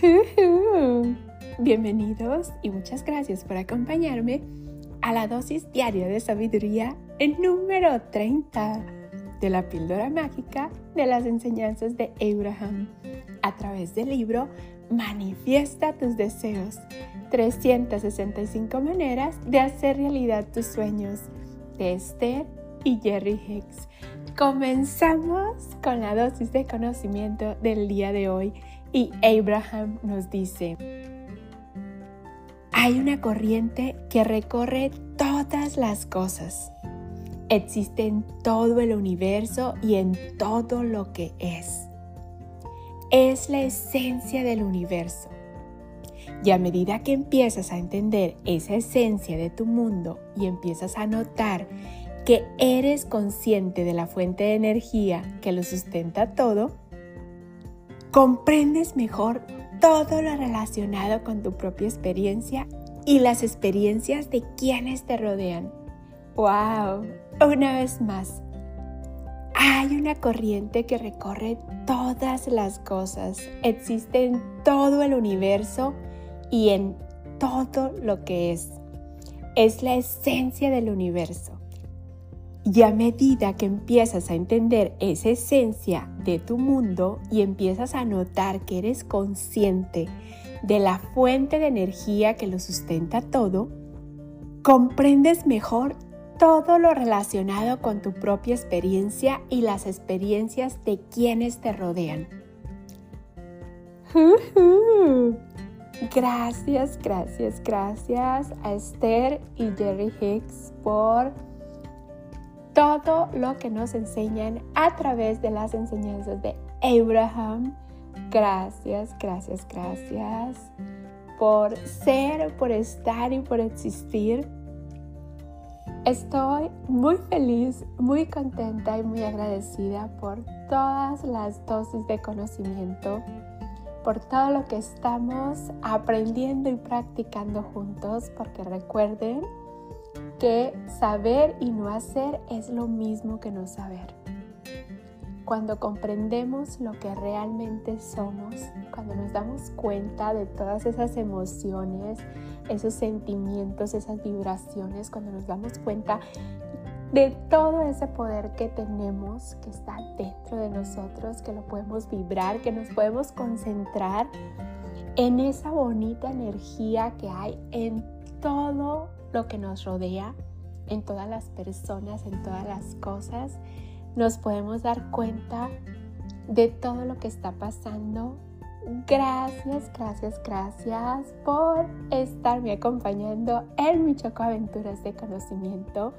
Bienvenidos y muchas gracias por acompañarme a la dosis diaria de sabiduría en número 30 de la píldora mágica de las enseñanzas de Abraham a través del libro Manifiesta tus deseos. 365 maneras de hacer realidad tus sueños de Esther y Jerry Hicks. Comenzamos con la dosis de conocimiento del día de hoy y Abraham nos dice, hay una corriente que recorre todas las cosas. Existe en todo el universo y en todo lo que es. Es la esencia del universo. Y a medida que empiezas a entender esa esencia de tu mundo y empiezas a notar que eres consciente de la fuente de energía que lo sustenta todo, comprendes mejor todo lo relacionado con tu propia experiencia y las experiencias de quienes te rodean. ¡Wow! Una vez más, hay una corriente que recorre todas las cosas, existe en todo el universo y en todo lo que es. Es la esencia del universo. Y a medida que empiezas a entender esa esencia de tu mundo y empiezas a notar que eres consciente de la fuente de energía que lo sustenta todo, comprendes mejor todo lo relacionado con tu propia experiencia y las experiencias de quienes te rodean. Gracias, gracias, gracias a Esther y Jerry Hicks por todo lo que nos enseñan a través de las enseñanzas de Abraham. Gracias, gracias, gracias por ser, por estar y por existir. Estoy muy feliz, muy contenta y muy agradecida por todas las dosis de conocimiento, por todo lo que estamos aprendiendo y practicando juntos, porque recuerden, que saber y no hacer es lo mismo que no saber. Cuando comprendemos lo que realmente somos, cuando nos damos cuenta de todas esas emociones, esos sentimientos, esas vibraciones, cuando nos damos cuenta de todo ese poder que tenemos, que está dentro de nosotros, que lo podemos vibrar, que nos podemos concentrar en esa bonita energía que hay en todo lo que nos rodea, en todas las personas, en todas las cosas, nos podemos dar cuenta de todo lo que está pasando. Gracias, gracias, gracias por estarme acompañando en mi Choco Aventuras de Conocimiento.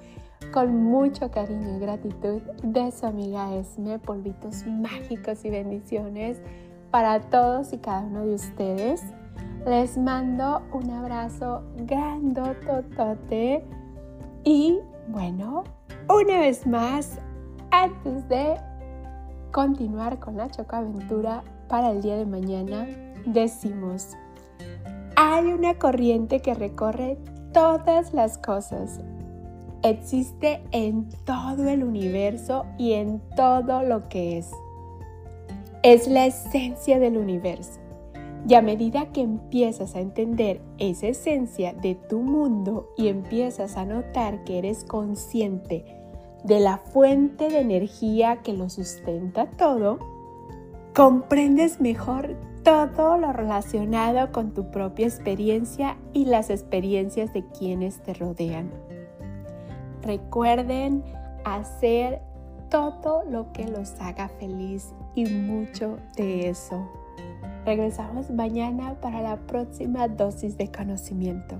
Con mucho cariño y gratitud de su amiga Esme, polvitos mágicos y bendiciones para todos y cada uno de ustedes. Les mando un abrazo grandototote y bueno, una vez más, antes de continuar con la chocaventura para el día de mañana, decimos, hay una corriente que recorre todas las cosas. Existe en todo el universo y en todo lo que es. Es la esencia del universo. Y a medida que empiezas a entender esa esencia de tu mundo y empiezas a notar que eres consciente de la fuente de energía que lo sustenta todo, comprendes mejor todo lo relacionado con tu propia experiencia y las experiencias de quienes te rodean. Recuerden hacer todo lo que los haga feliz y mucho de eso. Regresamos mañana para la próxima dosis de conocimiento.